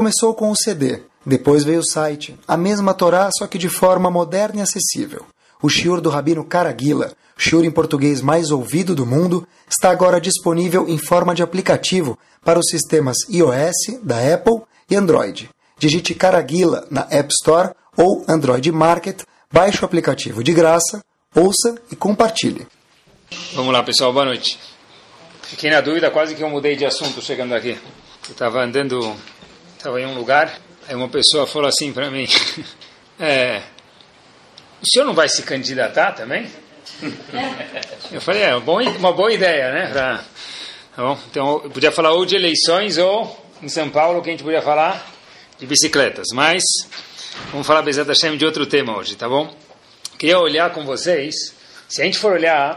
Começou com o CD, depois veio o site, a mesma Torá, só que de forma moderna e acessível. O shiur do Rabino Caraguila, shiur em português mais ouvido do mundo, está agora disponível em forma de aplicativo para os sistemas iOS, da Apple e Android. Digite Caraguila na App Store ou Android Market, baixe o aplicativo de graça, ouça e compartilhe. Vamos lá, pessoal, boa noite. Fiquei na dúvida, quase que eu mudei de assunto chegando aqui. Eu estava andando, estava em um lugar, aí uma pessoa falou assim para mim: é, O senhor não vai se candidatar também? Eu falei: É, uma boa ideia, né? Pra, tá bom? Então, eu podia falar ou de eleições ou em São Paulo, que a gente podia falar de bicicletas. Mas vamos falar, Bezat Hashem, de outro tema hoje, tá bom? Queria olhar com vocês, se a gente for olhar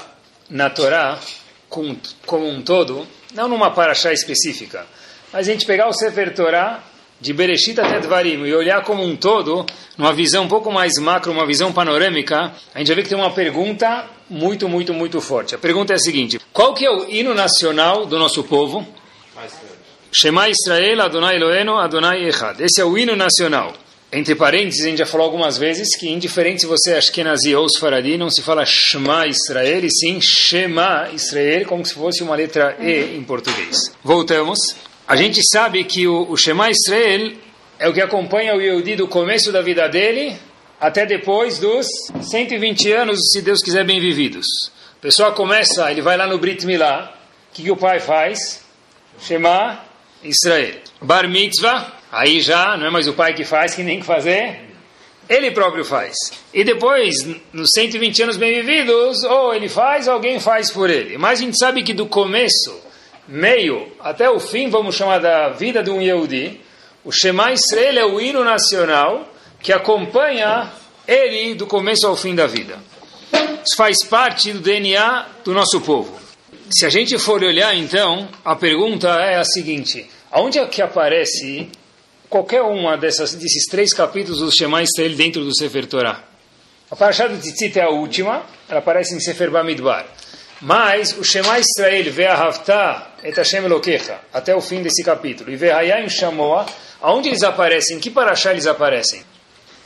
na Torá como, como um todo, não numa paraxá específica, mas a gente pegar o Sefer Torá de Bereshit até Dvarim e olhar como um todo, numa visão um pouco mais macro, uma visão panorâmica, a gente vai ver que tem uma pergunta muito, muito, muito forte. A pergunta é a seguinte: qual que é o hino nacional do nosso povo? Shema Israel, Adonai Eloeno, Adonai Echad. Esse é o hino nacional. Entre parênteses, a gente já falou algumas vezes que, indiferente se você é Ashkenazi ou Sfaradi, não se fala Shema Israel, e sim Shema Israel, como se fosse uma letra E em português. Voltamos. A gente sabe que o, o Shema Israel é o que acompanha o Yehudi do começo da vida dele até depois dos 120 anos, se Deus quiser, bem vividos. A pessoa começa, ele vai lá no Brit Milá, o que, que o pai faz? Shema Israel. Bar Mitzvah, Aí já não é mais o pai que faz, que nem que fazer, ele próprio faz. E depois, nos 120 anos bem vividos, ou ele faz, ou alguém faz por ele. Mas a gente sabe que do começo, meio, até o fim, vamos chamar da vida de um Yehudi, o Shema Israel é o hino nacional que acompanha ele do começo ao fim da vida. Isso faz parte do DNA do nosso povo. Se a gente for olhar, então, a pergunta é a seguinte: aonde é que aparece qualquer uma desses três capítulos do Shema Israel dentro do Sefer Torah. A Parashat do Tzitzit é a última, ela aparece em Sefer Bamidbar. Mas o Shema Israel, Ve'ahavta et Hashem até o fim desse capítulo, e Ve'hayayim Shamoa, aonde eles aparecem? Em que Parashá eles aparecem?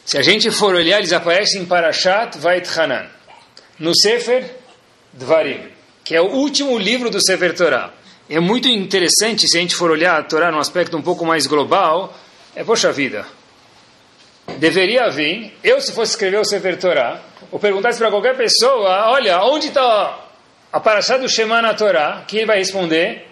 Se a gente for olhar, eles aparecem em Parashat Vait Hanan, no Sefer Dvarim, que é o último livro do Sefer Torah. É muito interessante se a gente for olhar a Torá num aspecto um pouco mais global, é, poxa vida, deveria vir, eu se fosse escrever o Sefer Torah, ou perguntasse para qualquer pessoa, olha, onde está a paraxá do Shema na Torá? Que ele vai responder,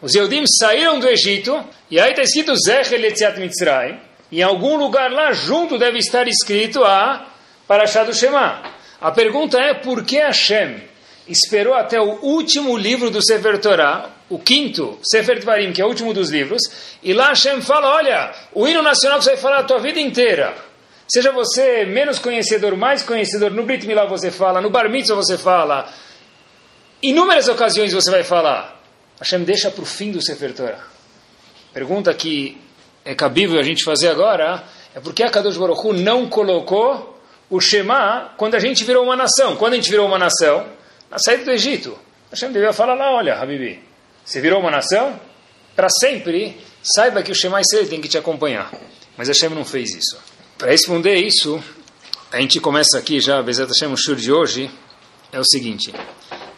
os Eudim saíram do Egito, e aí está escrito Zecher Letziat Mitzrayim, em algum lugar lá junto deve estar escrito a paraxá do Shema. A pergunta é, por que Hashem esperou até o último livro do Sefer Torah, o quinto, Sefer Dvarim, que é o último dos livros, e lá Hashem fala, olha, o hino nacional que você vai falar a tua vida inteira. Seja você menos conhecedor, mais conhecedor, no Brit Milá você fala, no Bar Mitzvah você fala, inúmeras ocasiões você vai falar. Hashem deixa para o fim do Sefer Torah. Pergunta que é cabível a gente fazer agora, é por que a Kadosh Baruch Hu não colocou o Shema quando a gente virou uma nação? Quando a gente virou uma nação? Na saída do Egito. Hashem devia falar lá, olha, Habibi, você virou uma nação? Para sempre, saiba que o Shema Israel tem que te acompanhar. Mas Hashem não fez isso. Para responder isso, a gente começa aqui já, Bezat Hashem, o shur de hoje, é o seguinte.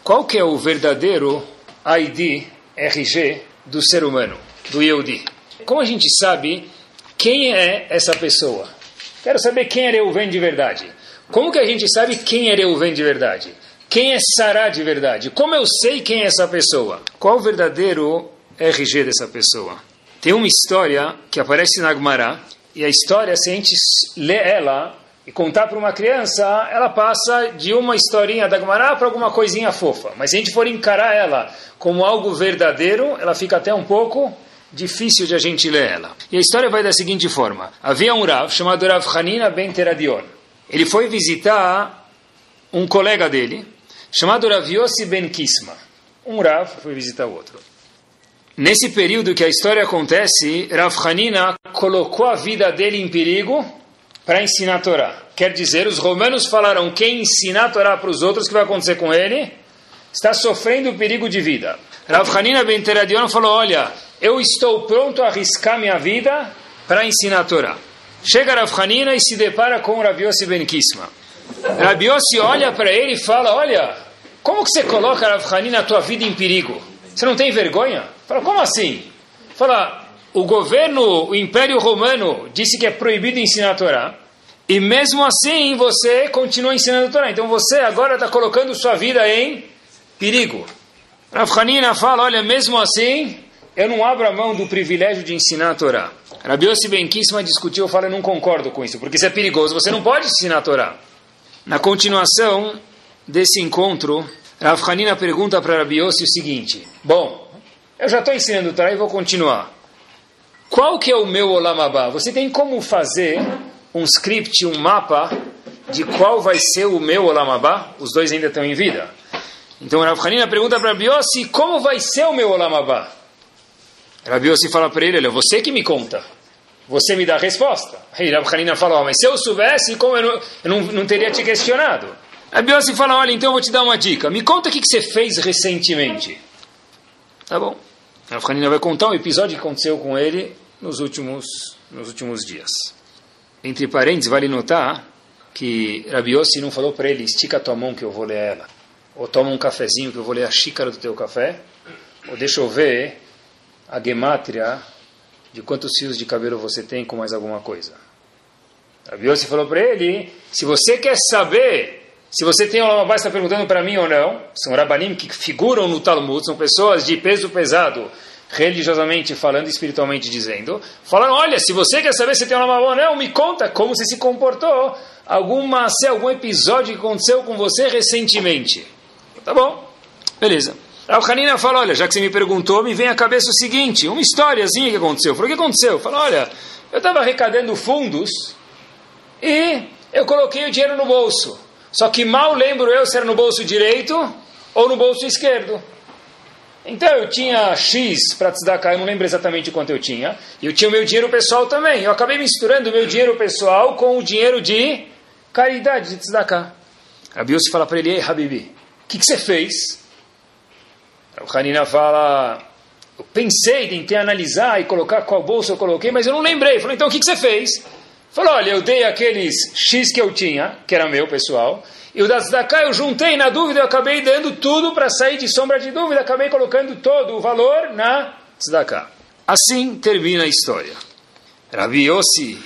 Qual que é o verdadeiro ID, RG, do ser humano, do Yehudi? Como a gente sabe quem é essa pessoa? Quero saber quem é Reuven de verdade. Como que a gente sabe quem é Reuven de verdade? Quem é Sará de verdade? Como eu sei quem é essa pessoa? Qual o verdadeiro RG dessa pessoa? Tem uma história que aparece na Gemara, e a história, se a gente ler ela e contar para uma criança, ela passa de uma historinha da Gemara para alguma coisinha fofa. Mas se a gente for encarar ela como algo verdadeiro, ela fica até um pouco difícil de a gente ler ela. E a história vai da seguinte forma. Havia um Rav chamado Rav Hanina ben Teradion. Ele foi visitar um colega dele, chamado Rav Yossi Ben Kisma. Um Rav foi visitar o outro. Nesse período que a história acontece, Rav Hanina colocou a vida dele em perigo para ensinar a Torá. Quer dizer, os romanos falaram: quem ensinar a Torá para os outros, o que vai acontecer com ele? Está sofrendo perigo de vida. Rav Hanina Ben Teradion falou: Olha, eu estou pronto a arriscar minha vida para ensinar a Torá. Chega Rav Hanina e se depara com Rav Yossi Ben Kisma. Rav Yossi olha para ele e fala, olha, como que você coloca Rav Hanina a tua vida em perigo? Você não tem vergonha? Fala, como assim? Fala, o governo, o Império Romano disse que é proibido ensinar a Torá. E mesmo assim você continua ensinando a Torá. Então você agora está colocando sua vida em perigo. Rav Hanina fala, olha, mesmo assim, eu não abro a mão do privilégio de ensinar a Torá. Rabi Yossi Ben Kisma discutiu, eu falo, eu não concordo com isso, porque isso é perigoso, você não pode ensinar a Torá. Na continuação desse encontro, Rav Hanina pergunta para Rabi Yossi o seguinte, bom, eu já estou ensinando a Torá e vou continuar. Qual que é o meu Olamabá? Você tem como fazer um script, um mapa de qual vai ser o meu Olamabá? Os dois ainda estão em vida. Então Rav Hanina pergunta para Rabi Yossi, como vai ser o meu Olamabá? Rabi Yossi fala para ele, olha, você que me conta. Você me dá a resposta. Aí Rabi Hanina fala, oh, mas se eu soubesse, como eu não, eu não, não teria te questionado. Rabi Yossi fala, olha, então eu vou te dar uma dica. Me conta o que, que você fez recentemente. Tá bom. Rabi Hanina vai contar um episódio que aconteceu com ele nos últimos, nos últimos dias. Entre parênteses, vale notar que Rabi Yossi não falou para ele, estica a tua mão que eu vou ler ela. Ou toma um cafezinho que eu vou ler a xícara do teu café. Ou deixa eu ver a gemátria de quantos fios de cabelo você tem com mais alguma coisa. A Yossi falou para ele, se você quer saber se você tem uma base, está perguntando para mim ou não, são rabanim que figuram no Talmud, são pessoas de peso pesado, religiosamente falando, espiritualmente dizendo, falando, olha, se você quer saber se tem uma ou não, me conta como você se comportou, alguma, se algum episódio que aconteceu com você recentemente. Tá bom, beleza. Rav Hanina fala, olha, já que você me perguntou, me vem à cabeça o seguinte, uma historiazinha que aconteceu. Falou, o que aconteceu? Falou, olha, eu estava arrecadando fundos e eu coloquei o dinheiro no bolso. Só que mal lembro eu se era no bolso direito ou no bolso esquerdo. Então eu tinha X para tzedakah, eu não lembro exatamente quanto eu tinha, e eu tinha o meu dinheiro pessoal também. Eu acabei misturando o meu dinheiro pessoal com o dinheiro de caridade, de tzedakah. A Bios fala para ele, ei, Habibi, o que, que você fez? O Hanina fala, eu pensei, tentei analisar e colocar qual bolsa eu coloquei, mas eu não lembrei. Falei, então o que, que você fez? Falou, olha, eu dei aqueles X que eu tinha, que era meu pessoal, e o da Tzedakah eu juntei na dúvida, eu acabei dando tudo para sair de sombra de dúvida, acabei colocando todo o valor na Tzedakah. Assim termina a história. Rabi Yossi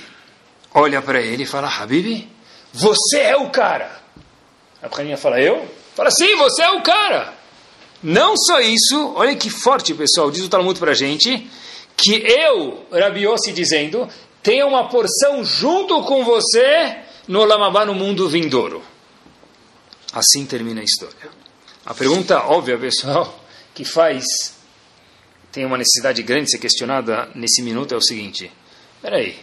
olha para ele e fala, Habibi, você é o cara. A Hanina fala, eu? Fala, sim, você é o cara. Não só isso, olha que forte, pessoal, diz o Talmud para a gente, que eu, Rabi Yossi, dizendo, tenho uma porção junto com você no Lamabá, no mundo vindouro. Assim termina a história. A pergunta óbvia, pessoal, que faz, tem uma necessidade grande de ser questionada nesse minuto é o seguinte: peraí,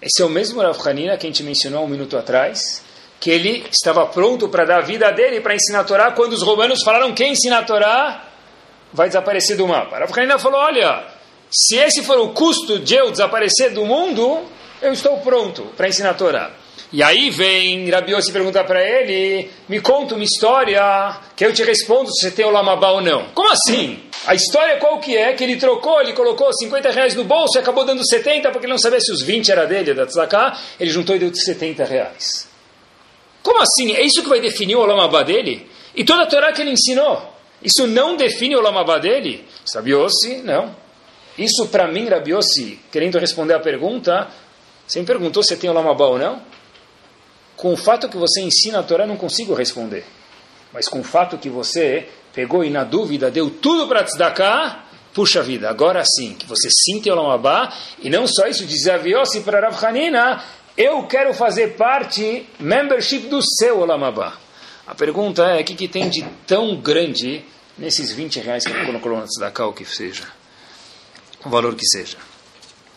esse é o mesmo Rav Hanina que a gente mencionou um minuto atrás? que ele estava pronto para dar a vida dele para ensinar a Torá, quando os romanos falaram quem ensina a Torá vai desaparecer do mapa. Rav Hanina falou, olha, se esse for o custo de eu desaparecer do mundo, eu estou pronto para ensinar a Torá. E aí vem Rabiose perguntar para ele, me conta uma história que eu te respondo se você tem o Lamabá ou não. Como assim? A história qual que é? Que ele trocou, ele colocou 50 reais no bolso e acabou dando 70 porque ele não sabia se os 20 era dele, da Tzedakah, ele juntou e deu 70 reais. Como assim? É isso que vai definir o Olamabá dele? E toda a Torá que ele ensinou? Isso não define o Olamabá dele? Rabiossi, não. Isso para mim, Rabiossi, querendo responder a pergunta, você me perguntou se tem Olamabá ou não? Com o fato que você ensina a Torá, não consigo responder. Mas com o fato que você pegou e na dúvida deu tudo para tzedakah, puxa vida, agora sim, que você sim tem Olamabá, e não só isso, Rabiossi para Rav Hanina, eu quero fazer parte, membership do seu Olamabá. A pergunta é, o que, que tem de tão grande nesses 20 reais que ele colocou na Tzedakah, o que seja? O valor que seja.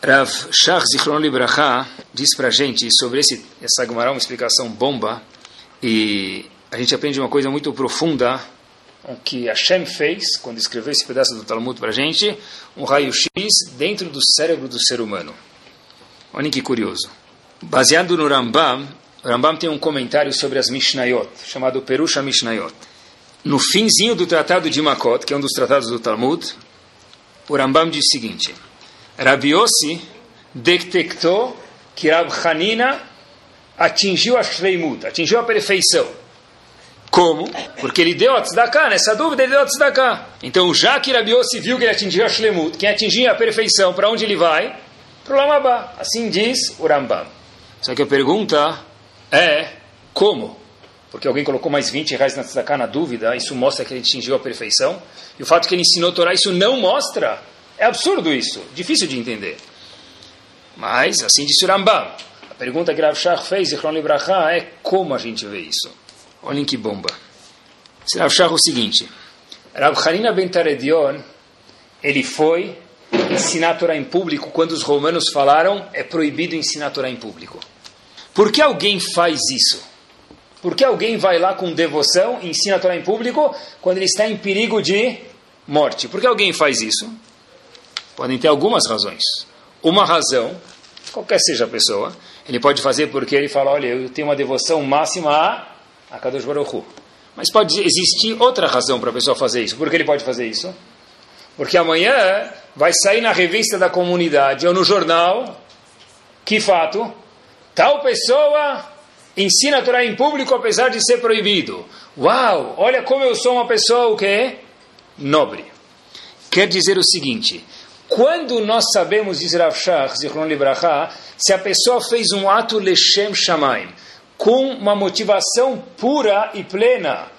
Rav Shach Zichron Libraha diz para a gente sobre esse, essa Gemara, uma explicação bomba, e a gente aprende uma coisa muito profunda, que Hashem fez quando escreveu esse pedaço do Talmud para a gente, um raio-x dentro do cérebro do ser humano. Olhem que curioso. Baseado no Rambam, o Rambam tem um comentário sobre as Mishnayot, chamado Perusha Mishnayot. No finzinho do tratado de Makot, que é um dos tratados do Talmud, o Rambam diz o seguinte: Rabi Yossi detectou que Rav Hanina atingiu a Shleimut, atingiu a perfeição. Como? Porque ele deu a tzedakah, nessa dúvida ele deu a tzedakah. Então, já que Rabi Yossi viu que ele atingiu a Shlemut, quem atingiu a perfeição, para onde ele vai? Para o Lamabá. Assim diz o Rambam. Só que a pergunta é, como? Porque alguém colocou mais 20 reais na tzedakah na dúvida, isso mostra que ele atingiu a perfeição. E o fato que ele ensinou Torá, isso não mostra. É absurdo isso, difícil de entender. Mas, assim disse o Rambam. A pergunta que Rav Shach fez, Zichron Libraha, é como a gente vê isso. Olhem que bomba. Se Rav Shach o seguinte, Rav Hanina ben Taredion, ele foi ensinar a Torá em público quando os romanos falaram é proibido ensinar a Torá em público. Por que alguém faz isso? Por que alguém vai lá com devoção e ensina a Torá em público quando ele está em perigo de morte? Por que alguém faz isso? Podem ter algumas razões. Uma razão, qualquer seja a pessoa, ele pode fazer porque ele fala, olha, eu tenho uma devoção máxima a a Baruch Hu. Mas pode existir outra razão para a pessoa fazer isso. Por que ele pode fazer isso? Porque amanhã vai sair na revista da comunidade ou no jornal, que fato, tal pessoa ensina a Torá em público apesar de ser proibido. Uau, olha como eu sou uma pessoa o que nobre. Quer dizer o seguinte, quando nós sabemos, diz Rav Shach, Zichron Libraha, se a pessoa fez um ato Leshem Shamaim, com uma motivação pura e plena,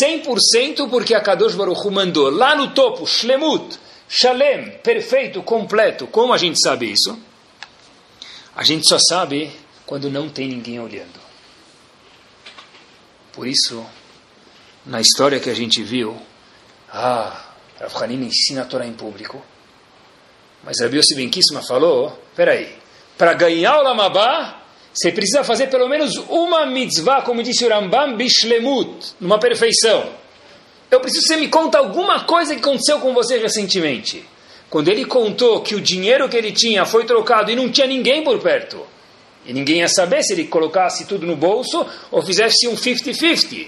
100% porque a Kadosh Baruch Hu mandou. Lá no topo, Shlemut, Shalem, perfeito, completo. Como a gente sabe isso? A gente só sabe quando não tem ninguém olhando. Por isso, na história que a gente viu, ah, Rav Hanina ensina a Torá em público. Mas Rabi Yossi Ben Kisma falou, peraí, para ganhar o Lamabá, você precisa fazer pelo menos uma mitzvah, como disse o Rambam, bishlemut, numa perfeição. Eu preciso que você me conta alguma coisa que aconteceu com você recentemente. Quando ele contou que o dinheiro que ele tinha foi trocado e não tinha ninguém por perto, e ninguém ia saber se ele colocasse tudo no bolso ou fizesse um 50-50,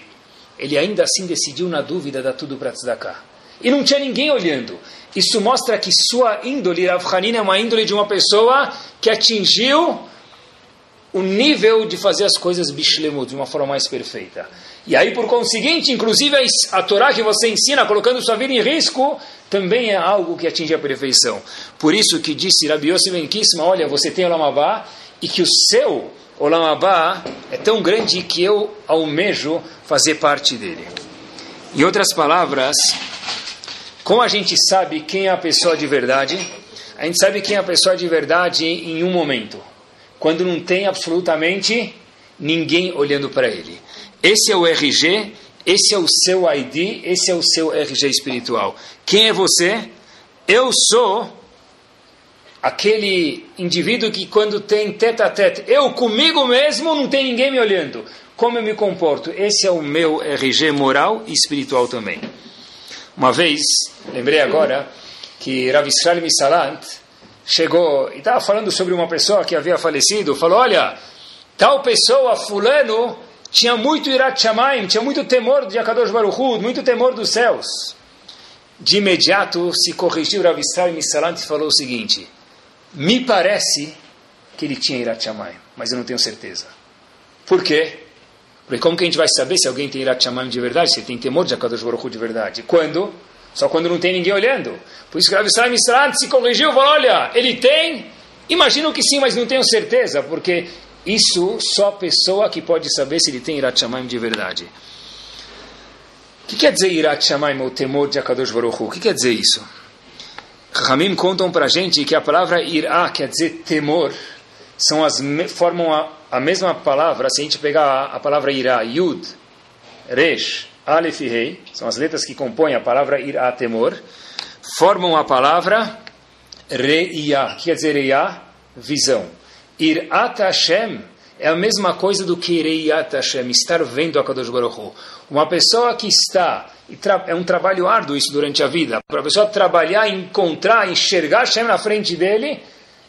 ele ainda assim decidiu na dúvida dar tudo para tzedakah. E não tinha ninguém olhando. Isso mostra que sua índole, Rav Hanina, é uma índole de uma pessoa que atingiu o nível de fazer as coisas bishlemut, de uma forma mais perfeita. E aí, por conseguinte, inclusive a Torá que você ensina, colocando sua vida em risco, também é algo que atinge a perfeição. Por isso que disse Rabi Yossi Ben olha, você tem o Lamabá, e que o seu Olamabá é tão grande que eu almejo fazer parte dele. Em outras palavras, como a gente sabe quem é a pessoa de verdade? A gente sabe quem é a pessoa de verdade em um momento quando não tem absolutamente ninguém olhando para ele. Esse é o RG, esse é o seu ID, esse é o seu RG espiritual. Quem é você? Eu sou aquele indivíduo que quando tem tete a tete, eu comigo mesmo, não tem ninguém me olhando. Como eu me comporto? Esse é o meu RG moral e espiritual também. Uma vez, lembrei agora que Rav Israel Misalant, chegou e estava falando sobre uma pessoa que havia falecido, falou, olha, tal pessoa, fulano, tinha muito irat tinha muito temor de Akadosh Baruch Hu, muito temor dos céus. De imediato se corrigiu Rav Israel Misalant e falou o seguinte, me parece que ele tinha irat mas eu não tenho certeza. Por quê? Porque como que a gente vai saber se alguém tem irat shamayim de verdade, se ele tem temor de Akadosh Baruch de verdade? Quando? Só quando não tem ninguém olhando. Por isso que Rav Israel Misrad se corrigiu e falou, olha, ele tem, imagino que sim, mas não tenho certeza, porque isso só pessoa que pode saber se ele tem Irat Shamayim de verdade. O que quer dizer Irat Shamayim, o temor de Akadosh Baruch? O que quer dizer isso? Ramim contam para gente que a palavra Irá quer dizer temor, são as, formam a, a mesma palavra, se a gente pegar a, palavra Irá, Yud, Resh, Aleph e Rei, são as letras que compõem a palavra Irá temor, formam a palavra Reia, que quer dizer Reia, visão. Irat Hashem é a mesma coisa do que Reiat Hashem, estar vendo a Kadosh Baruch Hu. Uma pessoa que está, é um trabalho árduo isso durante a vida, para a pessoa trabalhar, encontrar, enxergar Hashem na frente dele,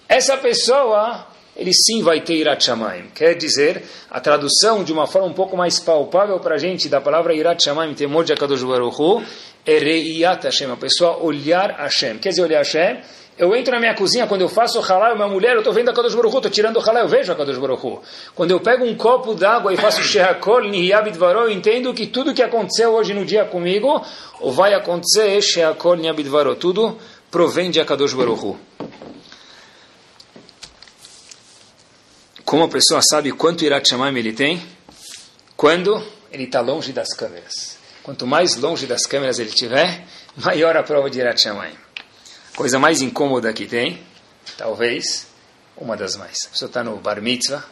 essa pessoa ele sim vai ter Irat Shamayim. Quer dizer, a tradução de uma forma um pouco mais palpável para a gente da palavra Irat Shamayim, temor de Akadosh Baruch Hu, é Reiyat Hashem, a pessoa olhar Hashem. Quer dizer, olhar Hashem? Eu entro na minha cozinha, quando eu faço halal, minha mulher, eu estou vendo a Kadosh Baruch estou tirando o halal, eu vejo a Kadosh Baruch Quando eu pego um copo d'água e faço shehakol, nihiyabit varo, eu entendo que tudo que aconteceu hoje no dia comigo, ou vai acontecer, shehakol, nihiyabit varo, tudo provém de Akadosh Baruch Como a pessoa sabe quanto Irat Shamayim ele tem? Quando ele está longe das câmeras. Quanto mais longe das câmeras ele estiver, maior a prova de Irat Shamayim. Coisa mais incômoda que tem, talvez, uma das mais. A pessoa está no bar mitzvah,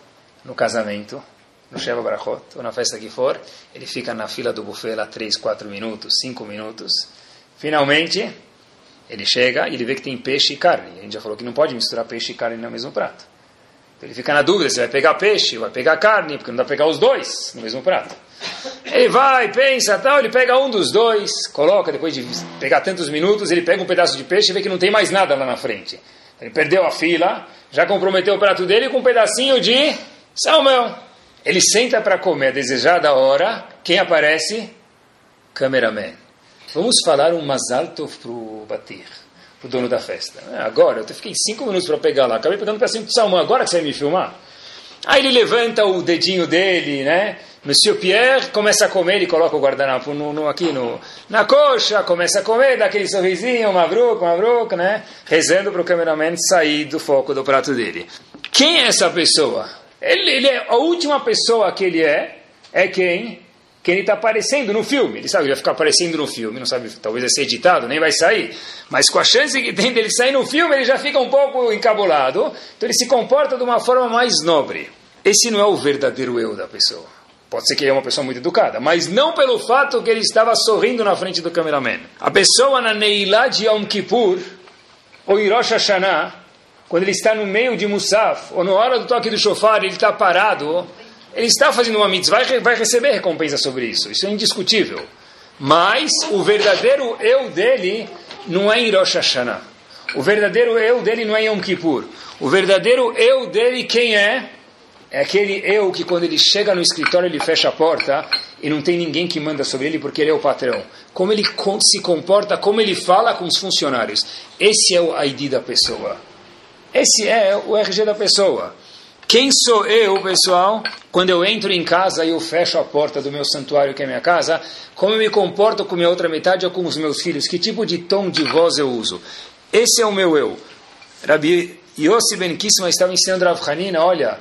no casamento, no Sheva Brachot, ou na festa que for, ele fica na fila do buffet lá 3, 4 minutos, 5 minutos. Finalmente, ele chega e ele vê que tem peixe e carne. A gente já falou que não pode misturar peixe e carne no mesmo prato. Ele fica na dúvida se vai pegar peixe vai pegar carne, porque não dá para pegar os dois no mesmo prato. Ele vai, pensa, tal, ele pega um dos dois, coloca, depois de pegar tantos minutos, ele pega um pedaço de peixe e vê que não tem mais nada lá na frente. Ele perdeu a fila, já comprometeu o prato dele com um pedacinho de salmão. Ele senta para comer a desejada hora, quem aparece? Cameraman. Vamos falar um mazal tov para o Batir, o dono da festa. Agora, eu fiquei cinco minutos para pegar lá, acabei pegando um pedacinho de salmão, agora que você vai me filmar? Aí ele levanta o dedinho dele, né? Monsieur Pierre começa a comer e coloca o guardanapo no, no, aqui no, na coxa, começa a comer, dá aquele sorrisinho, mavruk, mavruk, né? Rezando para o cameraman sair do foco do prato dele. Quem é essa pessoa? Ele, ele é a última pessoa que ele é, é quem? Quem ele está aparecendo no filme. Ele sabe, ele vai ficar aparecendo no filme, não sabe, talvez vai ser editado, nem vai sair. Mas com a chance que tem dele sair no filme, ele já fica um pouco encabulado. Então ele se comporta de uma forma mais nobre. Esse não é o verdadeiro eu da pessoa. Pode ser que ele é uma pessoa muito educada, mas não pelo fato que ele estava sorrindo na frente do cameraman. A pessoa na Neilá de Yom Kippur, ou em Rosh Hashanah, quando ele está no meio de Musaf, ou na hora do toque do shofar, ele está parado, ele está fazendo uma mitzvah e vai receber recompensa sobre isso. Isso é indiscutível. Mas o verdadeiro eu dele não é em Rosh Hashanah. O verdadeiro eu dele não é em Yom Kippur. O verdadeiro eu dele quem é? É aquele eu que quando ele chega no escritório ele fecha a porta e não tem ninguém que manda sobre ele porque ele é o patrão. Como ele se comporta, como ele fala com os funcionários. Esse é o ID da pessoa. Esse é o RG da pessoa. Quem sou eu, pessoal? Quando eu entro em casa e eu fecho a porta do meu santuário, que é minha casa, como eu me comporto com minha outra metade ou com os meus filhos? Que tipo de tom de voz eu uso? Esse é o meu eu. Rabi Yossi Ben Kisma estava ensinando Rav Hanina, olha,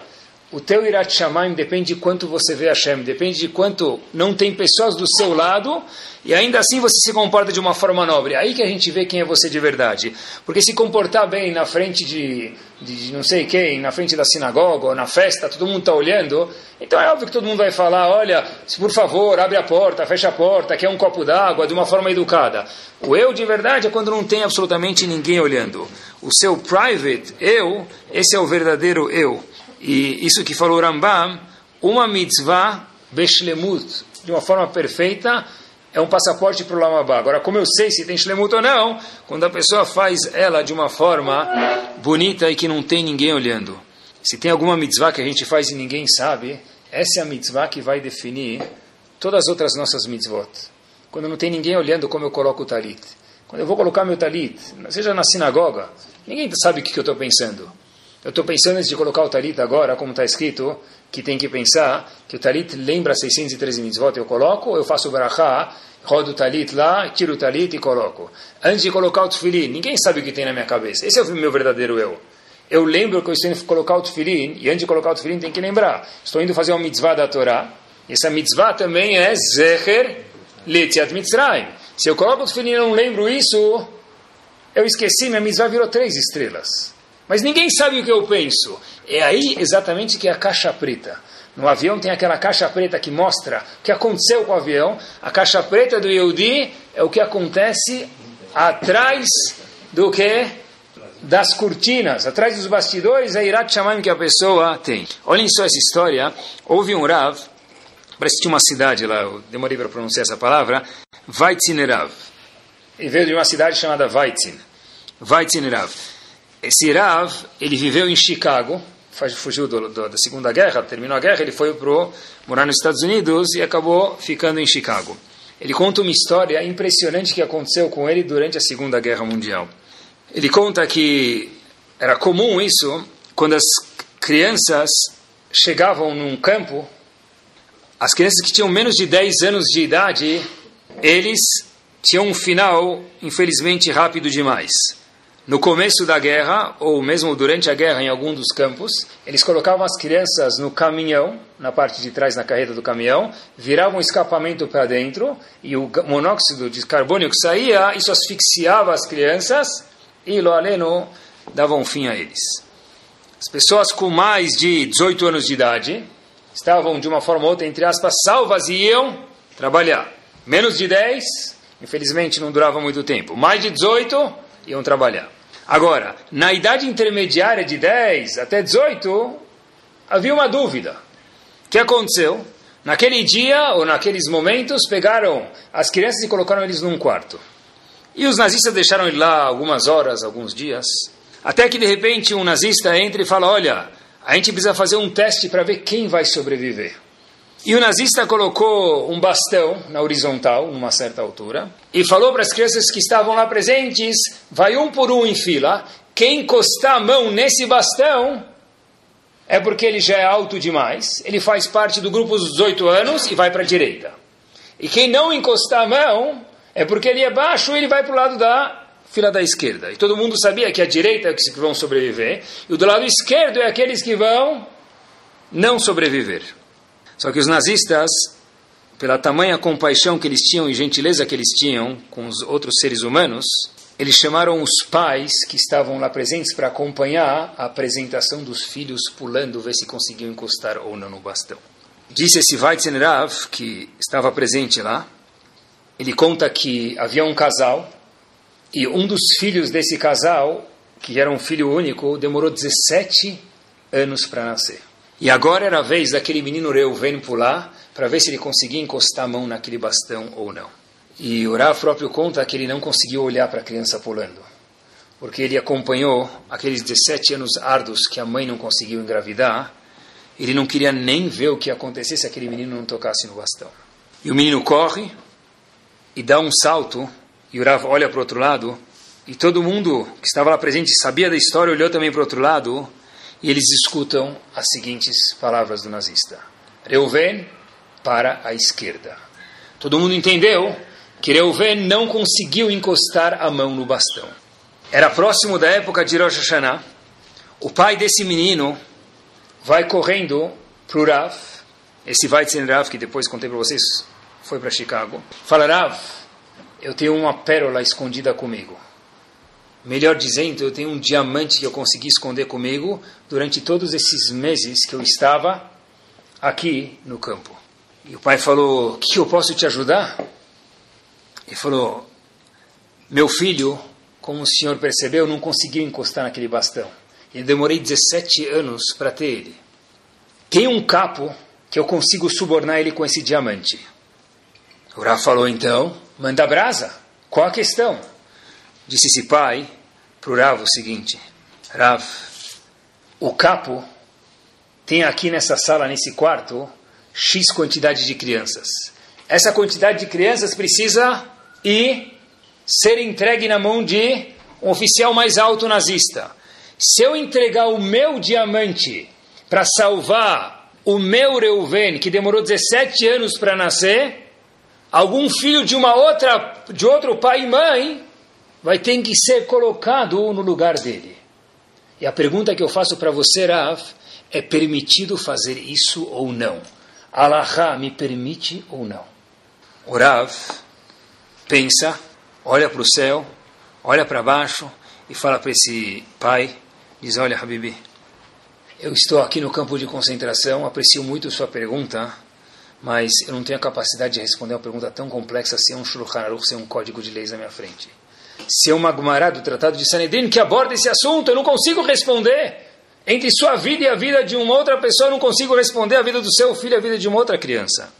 o teu Irat Shamayim depende de quanto você vê Hashem, depende de quanto não tem pessoas do seu lado e ainda assim você se comporta de uma forma nobre. Aí que a gente vê quem é você de verdade. Porque se comportar bem na frente de, de não sei quem, na frente da sinagoga ou na festa, todo mundo está olhando, então é óbvio que todo mundo vai falar: olha, por favor, abre a porta, fecha a porta, quer um copo d'água, de uma forma educada. O eu de verdade é quando não tem absolutamente ninguém olhando. O seu private eu, esse é o verdadeiro eu. E isso que falou Rambam, uma mitzvah beshlemut, de uma forma perfeita, é um passaporte para o Lamabá. Agora, como eu sei se tem shlemut ou não, quando a pessoa faz ela de uma forma bonita e que não tem ninguém olhando. Se tem alguma mitzvah que a gente faz e ninguém sabe, essa é a mitzvah que vai definir todas as outras nossas mitzvot. Quando não tem ninguém olhando como eu coloco o talit. Quando eu vou colocar meu talit, seja na sinagoga, ninguém sabe o que eu estou pensando. Eu estou pensando antes de colocar o talit agora, como está escrito, que tem que pensar que o talit lembra 613 mitzvot, eu coloco, eu faço o brachá, rodo o talit lá, tiro o talit e coloco. Antes de colocar o tefilim, ninguém sabe o que tem na minha cabeça. Esse é o meu verdadeiro eu. Eu lembro que eu estou indo colocar o tefilim, e antes de colocar o tefilim tem que lembrar. Estou indo fazer uma mitzvah da Torá, essa mitzvah também é Zecher Letziat Mitzrayim. Se eu coloco o tefilim e não lembro isso, eu esqueci, minha mitzvah virou três estrelas. Mas ninguém sabe o que eu penso. É aí exatamente que é a caixa preta. No avião tem aquela caixa preta que mostra o que aconteceu com o avião. A caixa preta do Yehudi é o que acontece atrás do que? Das cortinas, atrás dos bastidores, é Irat Shamayim que a pessoa tem. Olhem só essa história. Houve um Rav, parece que tinha uma cidade lá, eu demorei para pronunciar essa palavra, Vaitzinerav. Ele veio de uma cidade chamada Vaitzin. Vaitzinerav. Esse Rav, ele viveu em Chicago, fugiu do, do, da Segunda Guerra, terminou a guerra, ele foi para morar nos Estados Unidos e acabou ficando em Chicago. Ele conta uma história impressionante que aconteceu com ele durante a Segunda Guerra Mundial. Ele conta que era comum isso quando as crianças chegavam num campo, as crianças que tinham menos de 10 anos de idade, eles tinham um final, infelizmente, rápido demais. No começo da guerra, ou mesmo durante a guerra em algum dos campos, eles colocavam as crianças no caminhão, na parte de trás, na carreta do caminhão, viravam o escapamento para dentro, e o monóxido de carbono que saía, isso asfixiava as crianças, e lo aleno dava um fim a eles. As pessoas com mais de 18 anos de idade estavam, de uma forma ou outra, entre aspas, salvas e iam trabalhar. Menos de 10, infelizmente não durava muito tempo. Mais de 18, iam trabalhar. Agora, na idade intermediária de 10 até 18, havia uma dúvida. O que aconteceu? Naquele dia, ou naqueles momentos, pegaram as crianças e colocaram eles num quarto. E os nazistas deixaram ele lá algumas horas, alguns dias, até que de repente um nazista entra e fala: Olha, a gente precisa fazer um teste para ver quem vai sobreviver. E o nazista colocou um bastão na horizontal, numa certa altura, e falou para as crianças que estavam lá presentes: vai um por um em fila. Quem encostar a mão nesse bastão é porque ele já é alto demais, ele faz parte do grupo dos 18 anos e vai para a direita. E quem não encostar a mão é porque ele é baixo e ele vai para o lado da fila da esquerda. E todo mundo sabia que a direita é que vão sobreviver, e o do lado esquerdo é aqueles que vão não sobreviver. Só que os nazistas, pela tamanha compaixão que eles tinham e gentileza que eles tinham com os outros seres humanos, eles chamaram os pais que estavam lá presentes para acompanhar a apresentação dos filhos pulando, ver se conseguiam encostar ou não no bastão. Disse esse Weizen Rav, que estava presente lá, ele conta que havia um casal e um dos filhos desse casal, que era um filho único, demorou 17 anos para nascer. E agora era a vez daquele menino Reuven pular para ver se ele conseguia encostar a mão naquele bastão ou não. E o Rav próprio conta que ele não conseguiu olhar para a criança pulando, porque ele acompanhou aqueles 17 anos árduos que a mãe não conseguiu engravidar. Ele não queria nem ver o que ia acontecer se aquele menino não tocasse no bastão. E o menino corre e dá um salto, e o Rav olha para o outro lado, e todo mundo que estava lá presente sabia da história, olhou também para o outro lado, e eles escutam as seguintes palavras do nazista: Reuven para a esquerda. Todo mundo entendeu que Reuven não conseguiu encostar a mão no bastão. Era próximo da época de Rosh Hashanah. O pai desse menino vai correndo para o Rav, esse Weizen Rav, que depois contei para vocês, foi para Chicago. Fala, Rav, eu tenho uma pérola escondida comigo. Melhor dizendo, eu tenho um diamante que eu consegui esconder comigo durante todos esses meses que eu estava aqui no campo. E o pai falou: Que eu posso te ajudar? Ele falou: Meu filho, como o senhor percebeu, não conseguiu encostar naquele bastão. Eu demorei 17 anos para ter ele. Tem um capo que eu consigo subornar ele com esse diamante. O Rav falou então: Manda brasa. Qual a questão? Disse esse pai para o Rav o seguinte: Rav, o capo tem aqui nessa sala, nesse quarto, X quantidade de crianças. Essa quantidade de crianças precisa ir ser entregue na mão de um oficial mais alto nazista. Se eu entregar o meu diamante para salvar o meu Reuven, que demorou 17 anos para nascer, algum filho de uma outra de outro pai e mãe vai ter que ser colocado no lugar dele. E a pergunta que eu faço para você, Rav, é permitido fazer isso ou não? Allah me permite ou não? O Rav pensa, olha para o céu, olha para baixo e fala para esse pai, diz, olha Habibi, eu estou aqui no campo de concentração, aprecio muito sua pergunta, mas eu não tenho a capacidade de responder uma pergunta tão complexa sem um Shulchan Aruch, sem um código de leis na minha frente se é uma Gemara do Tratado de Sanedrin que aborda esse assunto, eu não consigo responder. Entre sua vida e a vida de uma outra pessoa, eu não consigo responder a vida do seu filho e a vida de uma outra criança.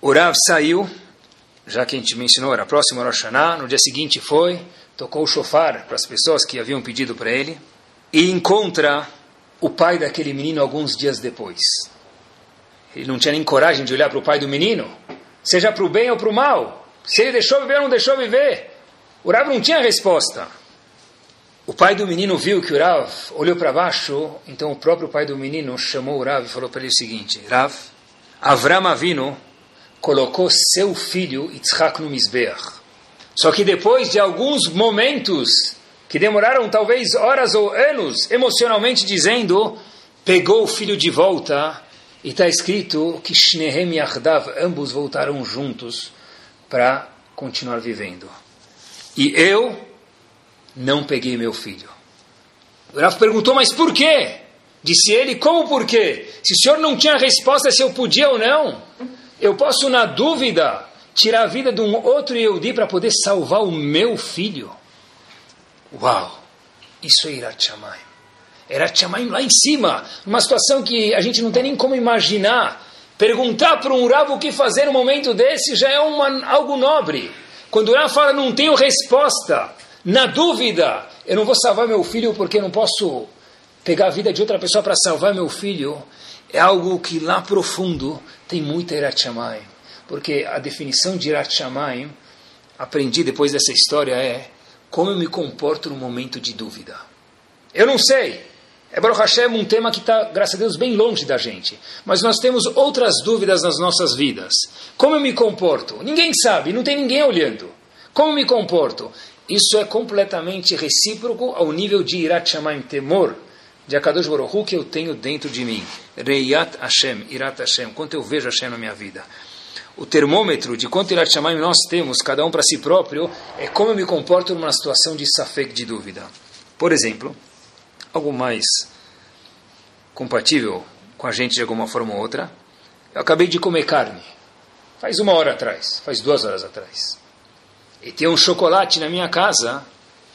O Rav saiu, já que a gente mencionou, era próximo ao Rosh Hashanah, no dia seguinte foi, tocou o shofar para as pessoas que haviam pedido para ele, e encontra o pai daquele menino alguns dias depois. Ele não tinha nem coragem de olhar para o pai do menino, seja para o bem ou para o mal. Se ele deixou viver ou não deixou viver. O Rav não tinha resposta. O pai do menino viu que o Rav olhou para baixo, então o próprio pai do menino chamou o Rav e falou para ele o seguinte: Rav, Avram Avino colocou seu filho Yitzhak no Mizbeach. Só que depois de alguns momentos, que demoraram talvez horas ou anos, emocionalmente dizendo, pegou o filho de volta e está escrito que Shnehem Yachdav, ambos voltaram juntos para continuar vivendo. E eu não peguei meu filho. O Rav perguntou, mas por quê? Disse ele, como por quê? Se o senhor não tinha resposta se eu podia ou não, eu posso, na dúvida, tirar a vida de um outro Yehudi para poder salvar o meu filho. Uau! Isso é Irat Shamayim. Irat lá em cima, uma situação que a gente não tem nem como imaginar. Perguntar para um Rav o que fazer no momento desse já é uma, algo nobre. Quando o Rav fala, não tenho resposta, na dúvida, eu não vou salvar meu filho porque não posso pegar a vida de outra pessoa para salvar meu filho, é algo que lá profundo tem muita Irat Shamayim. Porque a definição de Irat Shamayim, aprendi depois dessa história, é como eu me comporto no momento de dúvida. Eu não sei. É Baruch Hashem um tema que está, graças a Deus, bem longe da gente. Mas nós temos outras dúvidas nas nossas vidas. Como eu me comporto? Ninguém sabe, não tem ninguém olhando. Como me comporto? Isso é completamente recíproco ao nível de Irat Shamayim, temor de Akadosh Baruch Hu que eu tenho dentro de mim. Reiat Hashem, Irat Hashem, quanto eu vejo Hashem na minha vida. O termômetro de quanto Irat Shamayim nós temos, cada um para si próprio, é como eu me comporto numa situação de safek, de dúvida. Por exemplo, algo mais compatível com a gente de alguma forma ou outra, eu acabei de comer carne, faz uma hora atrás, faz duas horas atrás. E tem um chocolate na minha casa,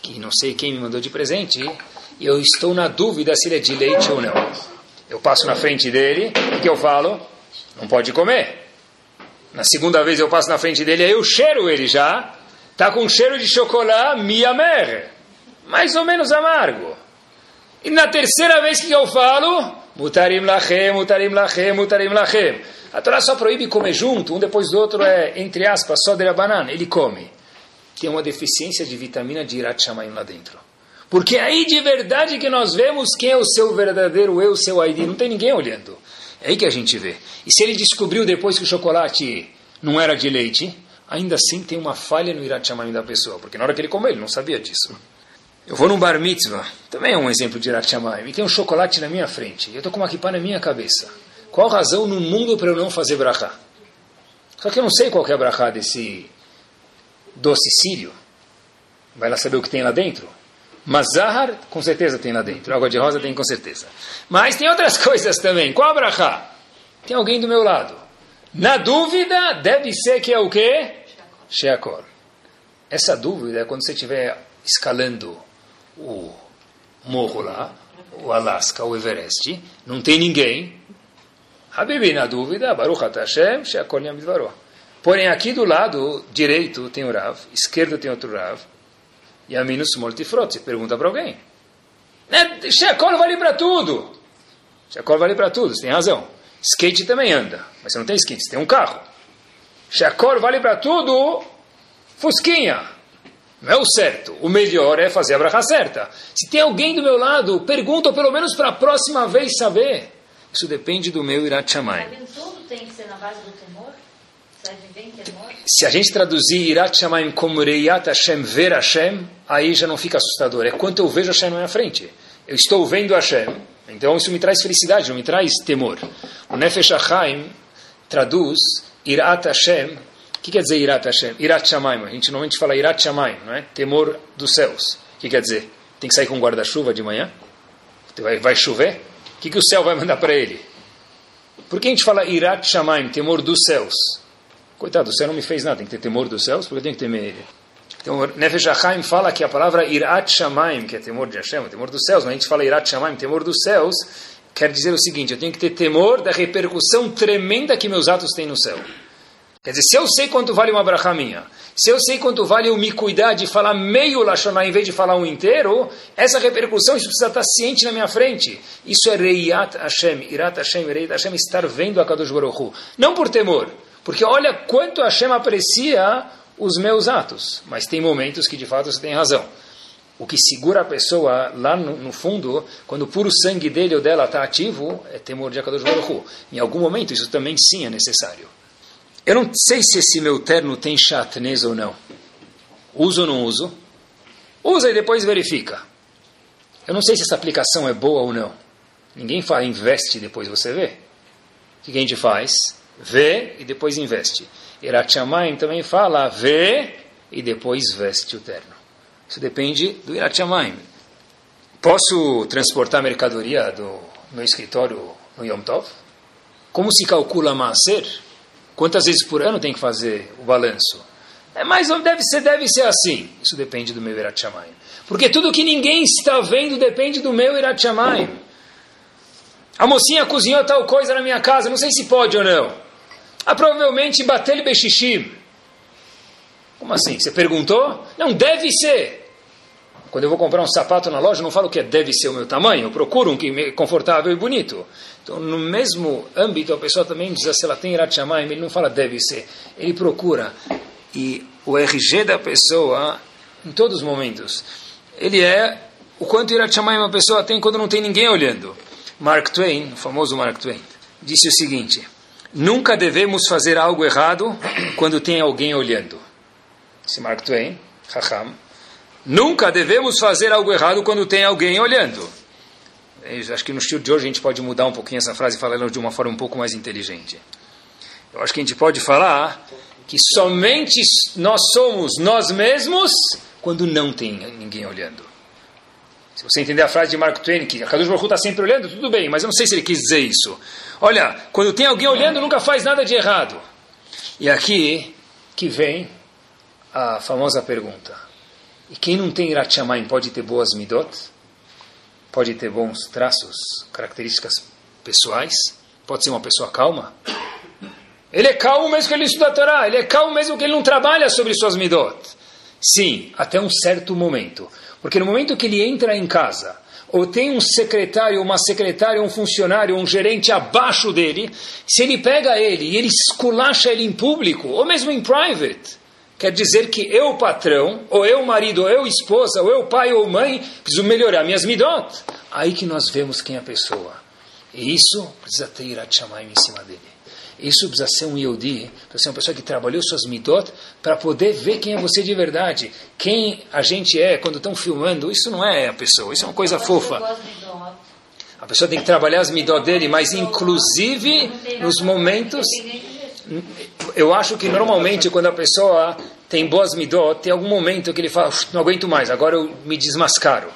que não sei quem me mandou de presente, e eu estou na dúvida se ele é de leite ou não. Eu passo na frente dele, o que eu falo? Não pode comer. Na segunda vez eu passo na frente dele, aí eu cheiro ele já. Está com cheiro de chocolate miamer. Mais ou menos amargo. E na terceira vez que eu falo, mutarim lachem, mutarim lachem, mutarim lachem. A Torá só proíbe comer junto, um depois do outro é, entre aspas, só de banana. Ele come. Tem uma deficiência de vitamina de Irat lá dentro. Porque é aí de verdade que nós vemos quem é o seu verdadeiro eu, seu ID. Não tem ninguém olhando. É aí que a gente vê. E se ele descobriu depois que o chocolate não era de leite, ainda assim tem uma falha no Irat da pessoa. Porque na hora que ele comeu, ele não sabia disso. Eu vou num bar mitzvah, também é um exemplo de Irat Shamayim, e tem um chocolate na minha frente. E eu estou com uma kippah na minha cabeça. Qual razão no mundo para eu não fazer brachá? Só que eu não sei qual é a brachá desse doce sírio. Vai lá saber o que tem lá dentro? Mas Zahar, com certeza tem lá dentro. Água de rosa tem com certeza. Mas tem outras coisas também. Qual brachá? Tem alguém do meu lado. Na dúvida, deve ser que é o quê? Sheakor. Essa dúvida é quando você estiver escalando o morro lá, o Alasca, o Everest, não tem ninguém. Habibi, na dúvida, Baruch Hashem, Sheakor Yamidvaró. Porém, aqui do lado direito tem o Rav, esquerdo tem outro Rav, e a minus mortifrot. Você pergunta para alguém. Né? Shekol vale para tudo. Shekol vale para tudo, você tem razão. Skate também anda, mas você não tem skate, você tem um carro. Shekol vale para tudo, fusquinha. Não é o certo. O melhor é fazer a bracha certa. Se tem alguém do meu lado, pergunta, ou pelo menos para a próxima vez saber. Isso depende do meu Irat Shamayim. Tudo tem que ser na base do temor? Se a gente traduzir Irat Shamayim como Reiat Hashem, ver Hashem, aí já não fica assustador. É quanto eu vejo Hashem na minha frente. Eu estou vendo Hashem, então isso me traz felicidade, não me traz temor. O Nefesh HaChaim traduz Irat Hashem. O que quer dizer Irat Hashem? Irat Shamayim. A gente normalmente fala Irat Shamayim, não é? Temor dos céus. O que quer dizer? Tem que sair com guarda-chuva de manhã? Vai, vai chover? O que, que o céu vai mandar para ele? Por que a gente fala Irat Shamayim, temor dos céus? Coitado, o céu não me fez nada, tem que ter temor dos céus, porque eu tenho que temer ele. Então, Nefesh HaChaim fala que a palavra Irat Shamayim, que é temor de Hashem, temor dos céus, mas a gente fala Irat Shamayim, temor dos céus, quer dizer o seguinte, eu tenho que ter temor da repercussão tremenda que meus atos têm no céu. Quer dizer, se eu sei quanto vale uma brachá minha, se eu sei quanto vale eu me cuidar de falar meio Lashonah em vez de falar um inteiro, essa repercussão isso precisa estar ciente na minha frente. Isso é Reiat Hashem, Irat Hashem, Reiat Hashem, estar vendo a Kadosh Baruch. Não por temor, porque olha quanto Hashem aprecia os meus atos. Mas tem momentos que de fato você tem razão. O que segura a pessoa lá no, no fundo, quando o puro sangue dele ou dela está ativo, é temor de Akadosh Baruch. Em algum momento isso também sim é necessário. Eu não sei se esse meu terno tem chatnez ou não. Uso ou não uso? Usa e depois verifica. Eu não sei se essa aplicação é boa ou não. Ninguém fala investe e depois você vê. O que a gente faz? Vê e depois investe. Irat Shamayim também fala vê e depois veste o terno. Isso depende do Irat Shamayim. Posso transportar mercadoria do meu escritório no Yom Tov? Como se calcula Maaser? Quantas vezes por ano tem que fazer o balanço? É mais ou deve ser, deve ser assim. Isso depende do meu Irat. Porque tudo que ninguém está vendo depende do meu Irat. A mocinha cozinhou tal coisa na minha casa, não sei se pode ou não. Ah, provavelmente bateu bexixim. Como assim? Você perguntou? Não, deve ser. Quando eu vou comprar um sapato na loja, eu não falo que deve ser o meu tamanho, eu procuro um que é confortável e bonito. Então, no mesmo âmbito, a pessoa também diz, se ela tem Irat Shamayim, ele não fala deve ser, ele procura. E o RG da pessoa, em todos os momentos, ele é o quanto Irat Shamayim uma pessoa tem quando não tem ninguém olhando. Mark Twain, o famoso Mark Twain, disse o seguinte, nunca devemos fazer algo errado quando tem alguém olhando. Esse Mark Twain, Raham, Nunca devemos fazer algo errado quando tem alguém olhando. Eu acho que no estilo de hoje a gente pode mudar um pouquinho essa frase e falar de uma forma um pouco mais inteligente. Eu acho que a gente pode falar que somente nós somos nós mesmos quando não tem ninguém olhando. Se você entender a frase de Mark Twain, que a Kadosh Baruch está sempre olhando, tudo bem, mas eu não sei se ele quis dizer isso. Olha, quando tem alguém olhando, nunca faz nada de errado. E aqui que vem a famosa pergunta. E quem não tem Irat Shamayim pode ter boas midot? Pode ter bons traços, características pessoais? Pode ser uma pessoa calma? Ele é calmo mesmo que ele estuda a Torá. Ele é calmo mesmo que ele não trabalha sobre suas midot. Sim, até um certo momento. Porque no momento que ele entra em casa, ou tem um secretário, uma secretária, um funcionário, um gerente abaixo dele, se ele pega ele e ele esculacha ele em público, ou mesmo em private, quer dizer que eu, patrão, ou eu, marido, ou eu, esposa, ou eu, pai ou mãe, preciso melhorar minhas midot. Aí que nós vemos quem é a pessoa. E isso precisa ter Irat Shamayim em cima dele. Isso precisa ser um Yodi, precisa ser uma pessoa que trabalhou suas midot para poder ver quem é você de verdade. Quem a gente é quando estão filmando, isso não é a pessoa, isso é uma coisa fofa. A pessoa tem que trabalhar as midot dele, mas inclusive nos momentos eu acho que normalmente quando a pessoa tem boas midot, tem algum momento que ele fala, não aguento mais, agora eu me desmascaro.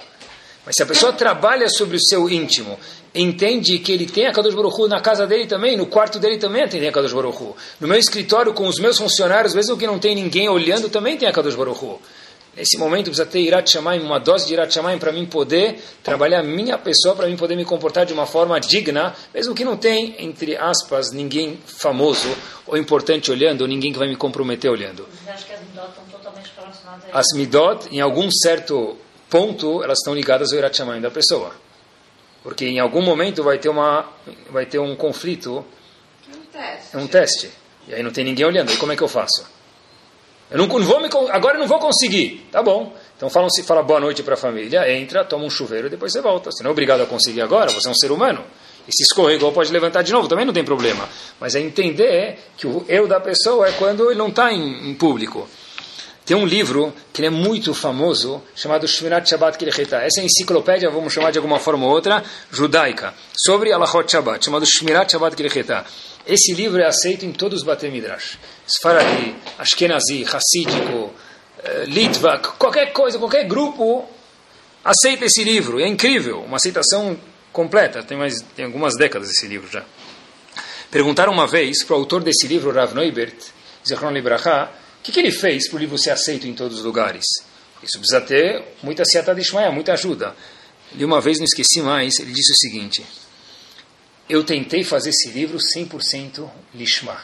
Mas se a pessoa trabalha sobre o seu íntimo, entende que ele tem a Kadosh Baruch Hu na casa dele também, no quarto dele também tem a Kadosh Baruch Hu. No meu escritório com os meus funcionários, mesmo que não tem ninguém olhando, também tem a Kadosh Baruch Hu. Nesse momento precisa ter Irat Shamayim, uma dose de Irat Shamayim para mim poder trabalhar a minha pessoa, para mim poder me comportar de uma forma digna, mesmo que não tem, entre aspas, ninguém famoso ou importante olhando, ou ninguém que vai me comprometer olhando. Você acha que as midot estão totalmente relacionadas a As midot, em algum certo ponto, elas estão ligadas ao Irat Shamayim da pessoa. Porque em algum momento vai ter, uma, vai ter um conflito, Um teste. é um teste. E aí não tem ninguém olhando. E como é que eu faço? Eu não, não vou me, agora eu não vou conseguir. Tá bom. Então fala, fala boa noite para a família, entra, toma um chuveiro e depois você volta. Você não é obrigado a conseguir agora, você é um ser humano. E se escorregou, pode levantar de novo, também não tem problema. Mas é entender que o eu da pessoa é quando ele não está em, em, público. Tem um livro que é muito famoso, chamado Shmirat Shabbat Kircheta. Essa é a enciclopédia, vamos chamar de alguma forma ou outra, judaica, sobre Alachot Shabbat, chamado Shmirat Shabbat Kircheta. Esse livro é aceito em todos os Bate Midrash. Sfaradi, Ashkenazi, Hassídico, Litvak, qualquer coisa, qualquer grupo aceita esse livro. É incrível, uma aceitação completa. Tem, mais, tem algumas décadas esse livro já. Perguntaram uma vez para o autor desse livro, Rav Neubert, Zichron Libraha, que, que ele fez para o livro ser aceito em todos os lugares? Isso precisa ter muita siata de Ishmael, muita ajuda. E uma vez, não esqueci mais, ele disse o seguinte: Eu tentei fazer esse livro 100% lishma,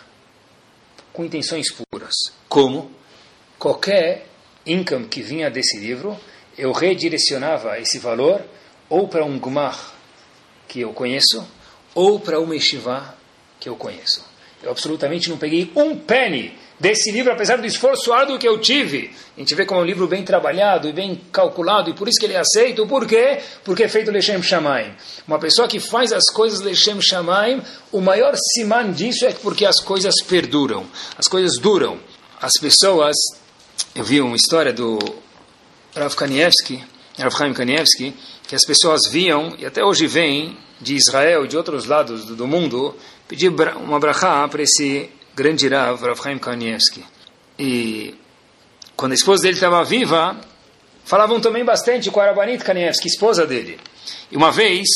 com intenções puras. Como? Qualquer income que vinha desse livro, eu redirecionava esse valor ou para um gumar que eu conheço, ou para uma yeshiva que eu conheço. Eu absolutamente não peguei um penny desse livro, apesar do esforço árduo que eu tive. A gente vê como é um livro bem trabalhado e bem calculado, e por isso que ele é aceito. Por quê? Porque é feito Lechem Shamaim. Uma pessoa que faz as coisas Lechem Shamaim, o maior siman disso é porque as coisas perduram, as coisas duram. As pessoas, eu vi uma história do Rav Kanievski, Rav Chaim Kanievski, que as pessoas viam, e até hoje vêm, de Israel e de outros lados do mundo, pedir uma brachá para esse grande Rav, Rav Chaim Kanievski. E quando a esposa dele estava viva, falavam também bastante com a Rabanit Kanievski, esposa dele. E uma vez,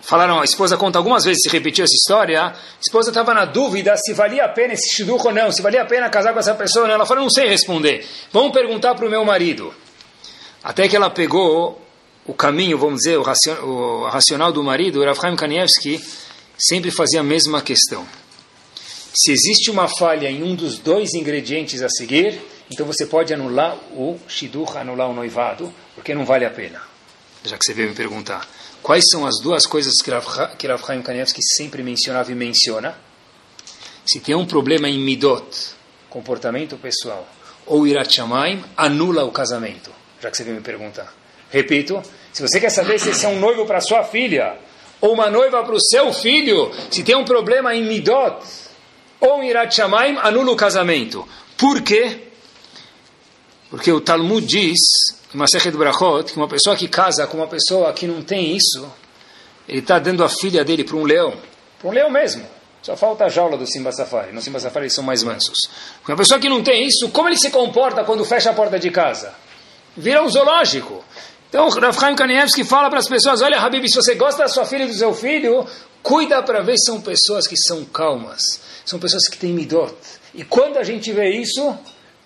falaram, a esposa conta algumas vezes, se repetiu essa história, a esposa estava na dúvida se valia a pena esse shidduch ou não, se valia a pena casar com essa pessoa ou não. Ela falou, não sei responder. Vamos perguntar para o meu marido. Até que ela pegou o caminho, vamos dizer, o, racional do marido, Rav Chaim Kanievski sempre fazia a mesma questão. Se existe uma falha em um dos dois ingredientes a seguir, então você pode anular o shidduch, anular o noivado, porque não vale a pena. Já que você veio me perguntar. Quais são as duas coisas que Rav, Chaim Kanievski sempre mencionava e menciona? Se tem um problema em midot, comportamento pessoal, ou irat shamayim, anula o casamento já que você veio me perguntar. Repito, se você quer saber se esse é um noivo para sua filha, ou uma noiva para o seu filho, se tem um problema em Midot, ou em Irat anula o casamento. Por quê? Porque o Talmud diz, em Masechet Brachot, que uma pessoa que casa com uma pessoa que não tem isso, ele está dando a filha dele para um leão. Para um leão mesmo. Só falta a jaula do Simba Safari. No Simba Safari eles são mais mansos. Uma pessoa que não tem isso, como ele se comporta quando fecha a porta de casa? vira um zoológico. Então, Rav Chaim Kanievski fala para as pessoas, olha, Habib, se você gosta da sua filha e do seu filho, cuida para ver se são pessoas que são calmas, são pessoas que têm midot. E quando a gente vê isso,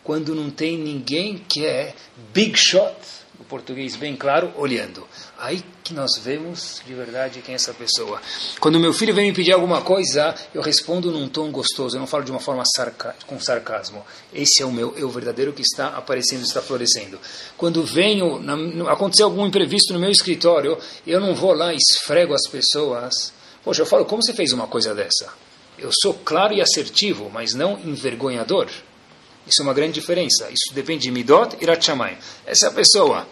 quando não tem ninguém que é big shot, o português bem claro, olhando. Aí que nós vemos de verdade quem é essa pessoa. Quando meu filho vem me pedir alguma coisa, eu respondo num tom gostoso, eu não falo de uma forma sarca com sarcasmo. Esse é o meu eu verdadeiro que está aparecendo, está florescendo. Quando venho, na, aconteceu algum imprevisto no meu escritório, eu não vou lá e esfrego as pessoas. Poxa, eu falo, como você fez uma coisa dessa? Eu sou claro e assertivo, mas não envergonhador. Isso é uma grande diferença. Isso depende de Midot e Ratchamay. Essa é pessoa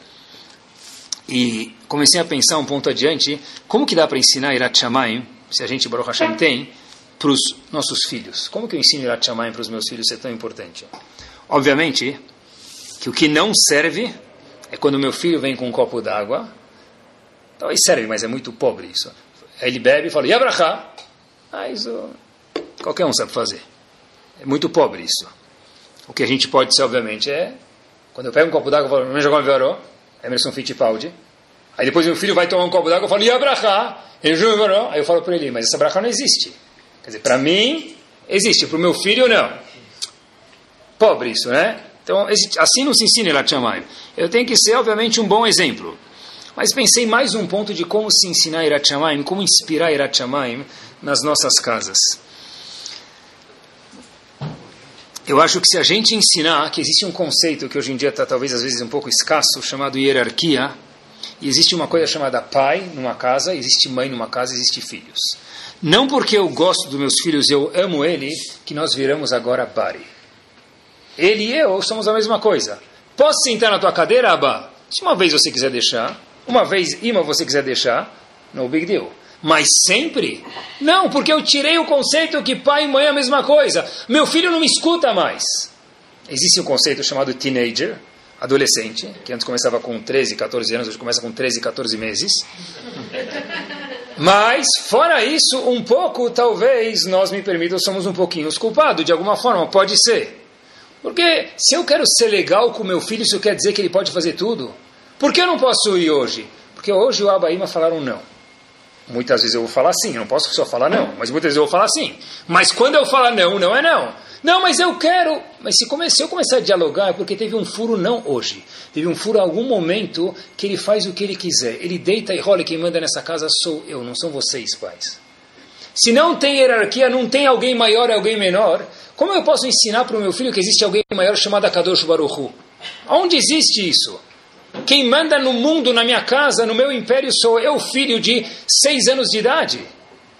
e comecei a pensar um ponto adiante, como que dá para ensinar Irat se a gente, Baruch Hashem, tem, para os nossos filhos? Como que eu ensino Irat para os meus filhos, é tão importante? Obviamente, que o que não serve é quando meu filho vem com um copo d'água, talvez serve, mas é muito pobre isso. Ele bebe e fala, Yabrachá. Ah, isso qualquer um sabe fazer. É muito pobre isso. O que a gente pode ser, obviamente, é, quando eu pego um copo d'água e falo, não jogar um Emerson Fittipaldi. Aí depois meu filho vai tomar um copo d'água, eu falo, e abrahá? Aí eu falo para ele, mas essa abrahá não existe. Quer dizer, para mim, existe, para o meu filho, não. Pobre isso, né? Então, assim não se ensina Irat Shamayim. Eu tenho que ser, obviamente, um bom exemplo. Mas pensei mais um ponto de como se ensinar Irat Shamayim, como inspirar Irat Shamayim nas nossas casas. Eu acho que se a gente ensinar que existe um conceito que hoje em dia está talvez às vezes um pouco escasso, chamado hierarquia, e existe uma coisa chamada pai numa casa, existe mãe numa casa, existe filhos. Não porque eu gosto dos meus filhos, eu amo ele, que nós viramos agora bari. Ele e eu somos a mesma coisa. Posso sentar na tua cadeira, Abba? Se uma vez você quiser deixar, uma vez Ima você quiser deixar, no big deal. Mas sempre? Não, porque eu tirei o conceito que pai e mãe é a mesma coisa. Meu filho não me escuta mais. Existe um conceito chamado teenager, adolescente, que antes começava com 13, 14 anos, hoje começa com 13, 14 meses. Mas, fora isso, um pouco, talvez, nós me permitam, somos um pouquinho os culpados, de alguma forma, pode ser. Porque se eu quero ser legal com meu filho, isso quer dizer que ele pode fazer tudo? Por que eu não posso ir hoje? Porque hoje o Abaíma falaram não. Muitas vezes eu vou falar sim, eu não posso só falar não, mas muitas vezes eu vou falar sim. Mas quando eu falar não, não é não. Não, mas eu quero. Mas se, come, se eu começar a dialogar, é porque teve um furo não hoje. Teve um furo em algum momento que ele faz o que ele quiser. Ele deita e rola, quem manda nessa casa sou eu, não são vocês, pais. Se não tem hierarquia, não tem alguém maior e alguém menor, como eu posso ensinar para o meu filho que existe alguém maior chamado Kadosh Baruchu? Onde existe isso? Quem manda no mundo, na minha casa, no meu império, sou eu, filho de seis anos de idade.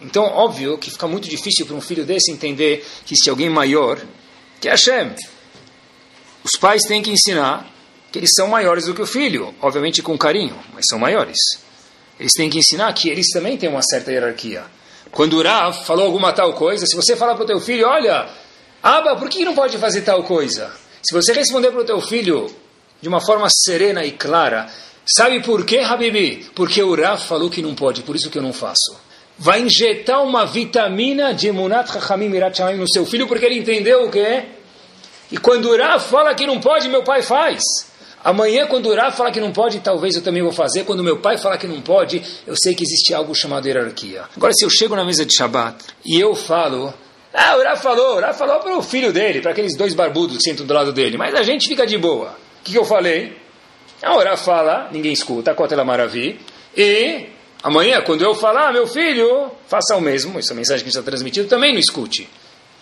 Então, óbvio que fica muito difícil para um filho desse entender que existe alguém maior que Hashem. Os pais têm que ensinar que eles são maiores do que o filho, obviamente com carinho, mas são maiores. Eles têm que ensinar que eles também têm uma certa hierarquia. Quando o Rav falou alguma tal coisa, se você falar para o teu filho, olha, Aba, por que não pode fazer tal coisa? Se você responder para o teu filho de uma forma serena e clara, sabe por quê, Habibi? Porque o Rav falou que não pode, por isso que eu não faço. Vai injetar uma vitamina de Munat Chachamim Mirat no seu filho, porque ele entendeu o que é. E quando o Rav fala que não pode, meu pai faz. Amanhã, quando o Rav fala que não pode, talvez eu também vou fazer. Quando meu pai fala que não pode, eu sei que existe algo chamado hierarquia. Agora, se eu chego na mesa de Shabbat e eu falo, ah, o Rav falou, o Rav falou para o filho dele, para aqueles dois barbudos que sentam do lado dele, mas a gente fica de boa. Que, eu falei? Ah, o Rav fala, ninguém escuta, Kotela Maravi, e amanhã, quando eu falar, meu filho, faça o mesmo, essa mensagem que a está transmitindo, também não escute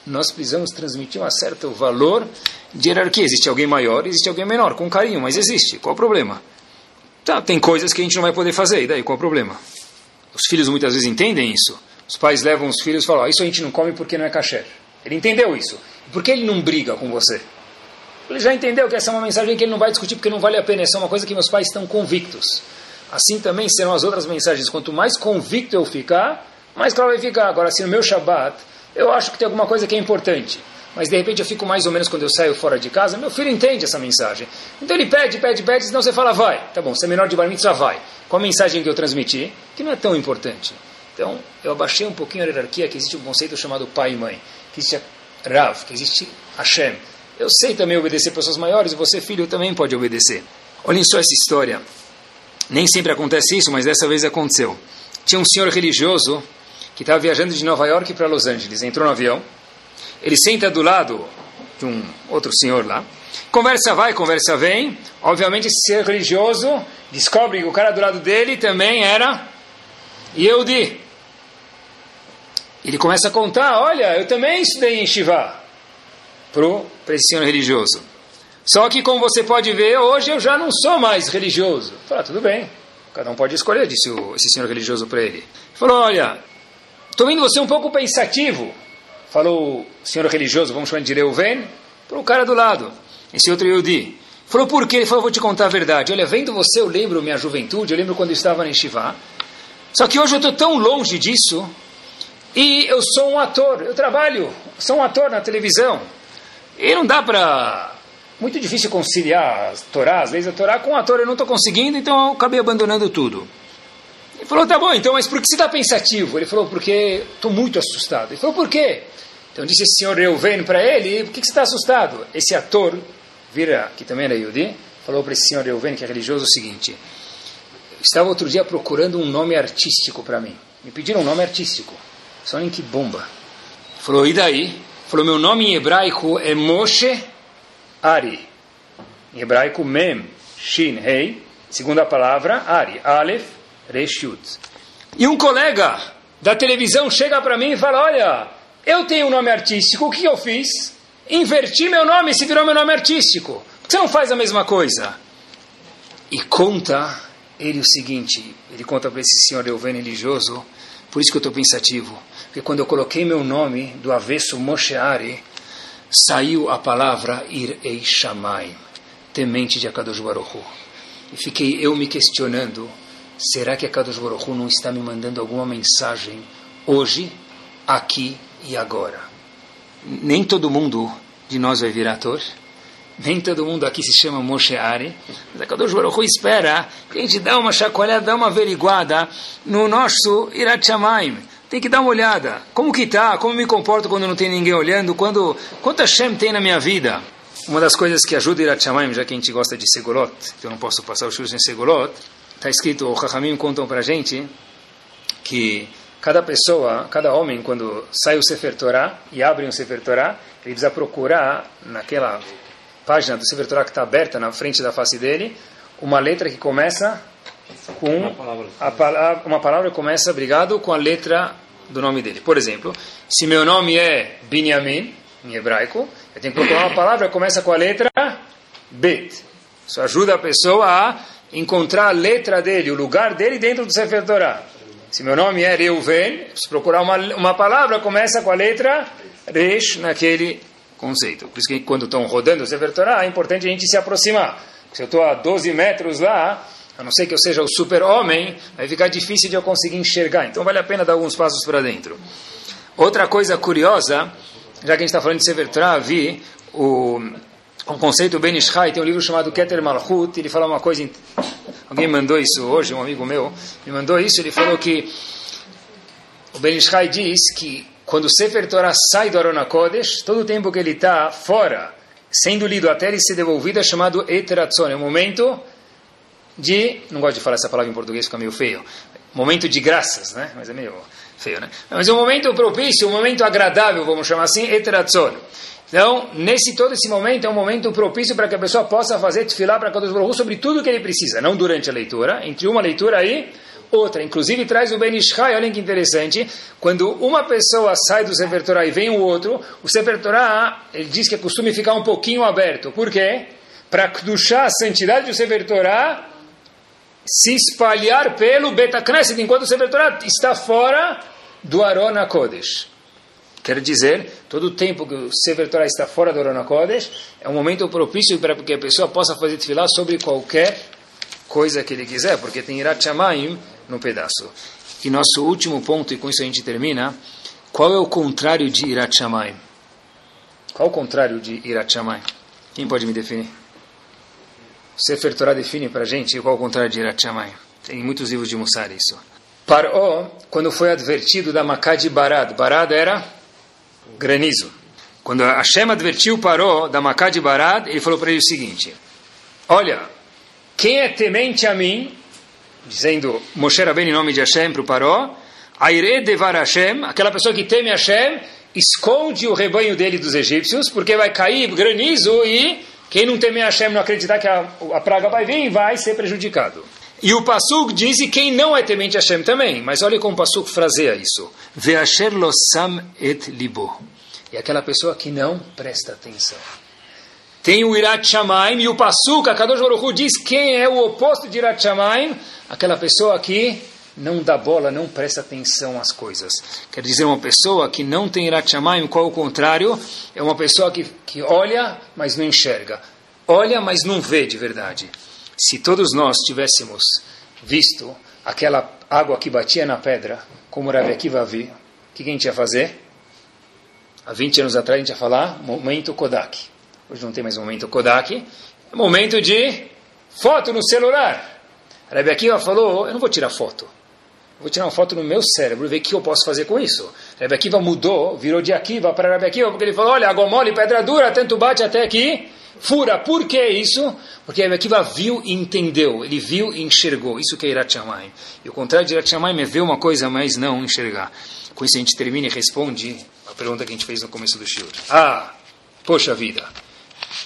nós precisamos transmitir um certo valor de hierarquia. Existe alguém maior, existe alguém menor, com carinho, mas existe. Qual o problema? Tá, tem coisas que a gente não vai poder fazer, e daí qual o problema? Os filhos muitas vezes entendem isso. Os pais levam os filhos e falam: oh, Isso a gente não come porque não é kasher. Ele entendeu isso. Por que ele não briga com você? Ele já entendeu que essa é uma mensagem que ele não vai discutir porque não vale a pena. Essa é uma coisa que meus pais estão convictos. Assim também serão as outras mensagens. Quanto mais convicto eu ficar, mais claro vai ficar. Agora, se no meu Shabbat eu acho que tem alguma coisa que é importante. Mas de repente eu fico mais ou menos quando eu saio fora de casa, meu filho entende essa mensagem. Então ele pede, pede, pede, senão você fala, vai. Tá bom, você é menor de bar mitzvah, vai. Com a mensagem que eu transmiti, que não é tão importante. Então eu abaixei um pouquinho a hierarquia, que existe um conceito chamado pai e mãe, que existe Rav, que existe Hashem. Eu sei também obedecer pessoas maiores, e você, filho, também pode obedecer. Olhem só essa história. Nem sempre acontece isso, mas dessa vez aconteceu. Tinha um senhor religioso que estava viajando de Nova York para Los Angeles. Entrou no avião, ele senta do lado de um outro senhor lá. Conversa vai, conversa vem. Obviamente, esse ser religioso descobre que o cara do lado dele também era Yehudi. Ele começa a contar: Olha, eu também estudei em Shiva. Para esse senhor religioso. Só que, como você pode ver, hoje eu já não sou mais religioso. Fala, tudo bem, cada um pode escolher, disse o, esse senhor religioso para. Ele falou: Olha, Estou vendo você um pouco pensativo, falou o senhor religioso, vamos chamar de Reuven, para o cara do lado, esse outro Yudi. Falou, por quê? Ele falou, vou te contar a verdade. Olha, vendo você, eu lembro minha juventude, eu lembro quando eu estava em Shivá. Só que hoje eu estou tão longe disso, e eu sou um ator, eu trabalho, sou um ator na televisão. E não dá para... Muito difícil conciliar a Torá, as leis da Torá, com o ator eu não estou conseguindo, então eu acabei abandonando tudo. Ele falou, tá bom, então, mas por que você está pensativo? Ele falou, porque estou muito assustado. Ele falou, por quê? Então disse esse senhor Reuven para ele, por que, que você está assustado? Esse ator, vira, que também era Yudi, falou para esse senhor Reuven, que é religioso, o seguinte, estava outro dia procurando um nome artístico para mim. Me pediram um nome artístico. Só nem que bomba. Ele falou, e daí? Falou, meu nome em hebraico é Moshe Ari. Em hebraico, Mem, Shin, Rei. Segunda palavra, Ari. Aleph, Reshut. E um colega da televisão chega para mim e fala: Olha, eu tenho um nome artístico, o que eu fiz? Inverti meu nome, se virou meu nome artístico. Por que você não faz a mesma coisa? E conta ele o seguinte: ele conta para esse senhor Euvênio religioso, por isso que eu estou pensativo. Porque quando eu coloquei meu nome do avesso Mosheari, saiu a palavra Irei Shamayim, temente de Akadosh Baruch E fiquei eu me questionando Será que a Kadosh Baruch não está me mandando alguma mensagem hoje, aqui e agora? Nem todo mundo de nós vai virar ator. Nem todo mundo aqui se chama Moshe Ari. Mas a Kadosh espera que a gente dê uma chacoalhada, dê uma averiguada no nosso Irat Shamayim. Tem que dar uma olhada. Como que está? Como me comporto quando não tem ninguém olhando? Quando, quanto Hashem tem na minha vida? Uma das coisas que ajuda Irat Shamayim, já que a gente gosta de Segolot, que eu não posso passar os churros em Segolot, está escrito, o Chachamim contam para a gente que cada pessoa, cada homem, quando sai o Sefer Torah e abre um Sefer Torah, ele precisa procurar naquela página do Sefer Torah que está aberta na frente da face dele, uma letra que começa com uma palavra, a palavra, uma palavra que começa, obrigado, com a letra do nome dele. Por exemplo, se meu nome é Binyamin, em hebraico, eu tenho que procurar uma palavra que começa com a letra Bet. Isso ajuda a pessoa a encontrar a letra dele, o lugar dele dentro do Sefer Torah. Se meu nome é Reuven, se procurar uma, uma palavra, começa com a letra Resh naquele conceito. Por isso que quando estão rodando o Sefer Torah, é importante a gente se aproximar. Se eu estou a 12 metros lá, a não ser que eu seja o super-homem, vai ficar difícil de eu conseguir enxergar. Então vale a pena dar alguns passos para dentro. Outra coisa curiosa, já que a gente está falando de Sefer Torah, vi o, o conceito Ben Ishai, tem um livro chamado Keter Malchut, ele fala uma coisa, alguém mandou isso hoje, um amigo meu, me mandou isso, ele falou que o Ben Ishai diz que quando o Sefer Torah sai do Arona Kodesh, todo o tempo que ele está fora, sendo lido até ele ser devolvido, é chamado Eteratzon, é um momento de, não gosto de falar essa palavra em português, fica meio feio, momento de graças, né? Mas é meio feio, né? Mas é um momento propício, um momento agradável, vamos chamar assim, Eteratzon. Então, nesse todo esse momento é um momento propício para que a pessoa possa fazer tefilá para Kadosh Baruch sobre tudo que ele precisa, não durante a leitura, entre uma leitura aí outra. Inclusive traz o Ben Ishai, olhem que interessante, quando uma pessoa sai do Sefer Torah e vem o outro, o Sefer Torah, ele diz que é costume ficar um pouquinho aberto. Por quê? Para duchar a santidade do Sefer Torah se espalhar pelo Beta Knesset, enquanto o Sefer Torah está fora do Arona Kodesh. Quer dizer, todo o tempo que o Sefer Torah está fora do Arona Kodesh, é um momento propício para que a pessoa possa fazer tefilá sobre qualquer coisa que ele quiser, porque tem Irat Shamayim no pedaço. E nosso último ponto, e com isso a gente termina, qual é o contrário de Irat Shamayim? Qual é o contrário de Irat Shamayim? Quem pode me definir? Sefer Torah define para a gente qual o contrário de Irat Shamayim. Tem muitos livros de Mussar isso. Paró, quando foi advertido da Macá de Barad, Barad era granizo. Quando Hashem advertiu Paró da Macá de Barad, ele falou para ele o seguinte, olha, quem é temente a mim, dizendo Moshe Rabbeinu em nome de Hashem para o Paró, Aire devar Hashem, aquela pessoa que teme Hashem, esconde o rebanho dele dos egípcios, porque vai cair granizo e quem não temer Hashem, não acreditar que a, a praga vai vir, vai ser prejudicado. E o Passuk diz e quem não é temente Hashem também. Mas olha como o Passuk fraseia isso. Ve'asher lo sam et libo. É aquela pessoa que não presta atenção. Tem o Irat Shamaim e o Passuk, a Kadosh Baruch Hu, diz quem é o oposto de Irat Shamaim? Aquela pessoa que não dá bola, não presta atenção às coisas. Quer dizer, uma pessoa que não tem Irat Shamayim, qual o contrário? É uma pessoa que, que olha, mas não enxerga. Olha, mas não vê de verdade. Se todos nós tivéssemos visto aquela água que batia na pedra, como Rabi Akiva viu, o que a gente ia fazer? Há 20 anos atrás a gente ia falar momento Kodak. Hoje não tem mais momento Kodak. É momento de foto no celular. Rabi Akiva falou, eu não vou tirar foto vou tirar uma foto no meu cérebro e ver o que eu posso fazer com isso. Rebbe Akiva mudou, virou de Akiva para Rebbe Akiva, porque ele falou, olha, água mole, pedra dura, tanto bate até aqui, fura. Por que isso? Porque Rebbe Akiva viu e entendeu, ele viu e enxergou. Isso que é Irat Shamayim. E o contrário de Irat Shamayim é ver uma coisa, mas não enxergar. Com isso a gente termina e responde a pergunta que a gente fez no começo do shiur. Ah, poxa vida.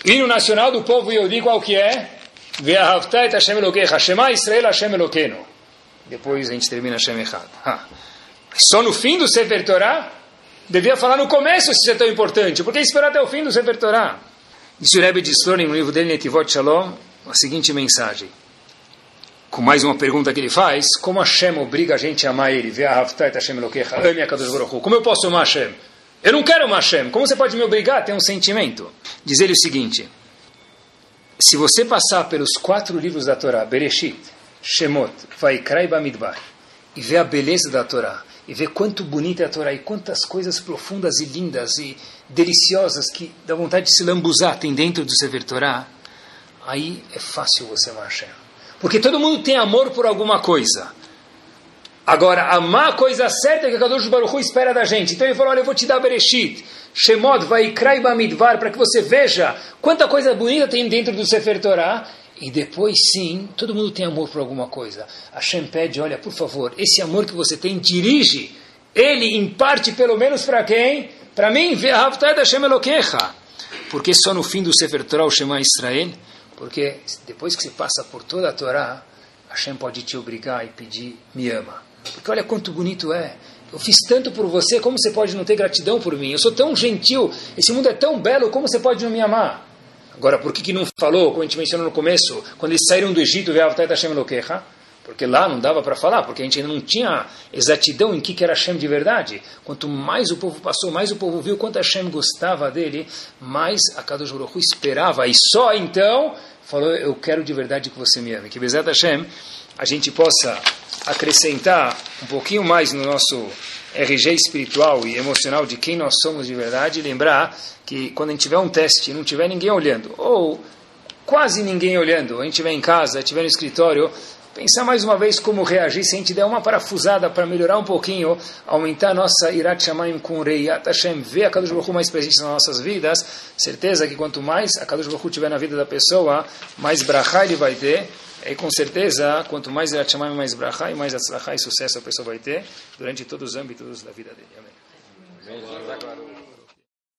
Hino nacional do povo Yodi qual que é? Ve'ahavta et Hashem Elokecha, Shema Israel Hashem Elokeinu. Depois a gente termina Hashem errado. Ah. Só no fim do Sefer Torah? Devia falar no começo se isso é tão importante. Por que esperar até o fim do Sefer Torah? Disse o Rebbe de Slonim, no livro dele, Netivot Shalom, a seguinte mensagem. Com mais uma pergunta que ele faz, como Hashem obriga a gente a amar ele? A Como eu posso amar Hashem? Eu não quero amar Hashem. Como você pode me obrigar a ter um sentimento? Diz ele o seguinte, se você passar pelos quatro livros da Torá, Bereshit, Shemot, Vaikra e Bamidbar, e ver a beleza da Torá, e ver quanto bonita é a Torá, e quantas coisas profundas e lindas e deliciosas que dá vontade de se lambuzar tem dentro do Sefer Torá, aí é fácil você Hashem. Porque todo mundo tem amor por alguma coisa. Agora, amar a coisa certa é que a Kadosh Baruch Hu espera da gente. Então ele falou, olha, eu vou te dar Bereshit, Shemot, Vaikra e Bamidbar, para que você veja quanta coisa bonita tem dentro do Sefer Torá, e depois sim, todo mundo tem amor por alguma coisa. Hashem pede, olha, por favor, esse amor que você tem, dirige ele em parte pelo menos para quem? Para mim. Porque só no fim do Sefer Torah o Shema Israel? Porque depois que você passa por toda a Torá, Hashem pode te obrigar e pedir, me ama. Porque olha quanto bonito é. Eu fiz tanto por você, como você pode não ter gratidão por mim? Eu sou tão gentil, esse mundo é tão belo, como você pode não me amar? Agora, por que, que não falou, como a gente mencionou no começo, quando eles saíram do Egito, Porque lá não dava para falar, porque a gente ainda não tinha exatidão em que, que era Hashem de verdade. Quanto mais o povo passou, mais o povo viu quanto Hashem gostava dele, mais a Kadosh Baruch esperava. E só então falou, eu quero de verdade que você me ame. Que Bezat Hashem, a gente possa acrescentar um pouquinho mais no nosso RG espiritual e emocional de quem nós somos de verdade, e lembrar que quando a gente tiver um teste e não tiver ninguém olhando, ou quase ninguém olhando, a gente estiver em casa, estiver no escritório, pensar mais uma vez como reagir se a gente der uma parafusada para melhorar um pouquinho, aumentar a nossa Irat Shamayim com Reiat Hashem, ver a Kadosh Baruch mais presente nas nossas vidas, certeza que quanto mais a Kadosh Baruch tiver na vida da pessoa, mais brachá ele vai ter, e com certeza, quanto mais Irat Shamayim, mais brachá e mais atzlachá e sucesso a pessoa vai ter durante todos os âmbitos da vida dele. Amém.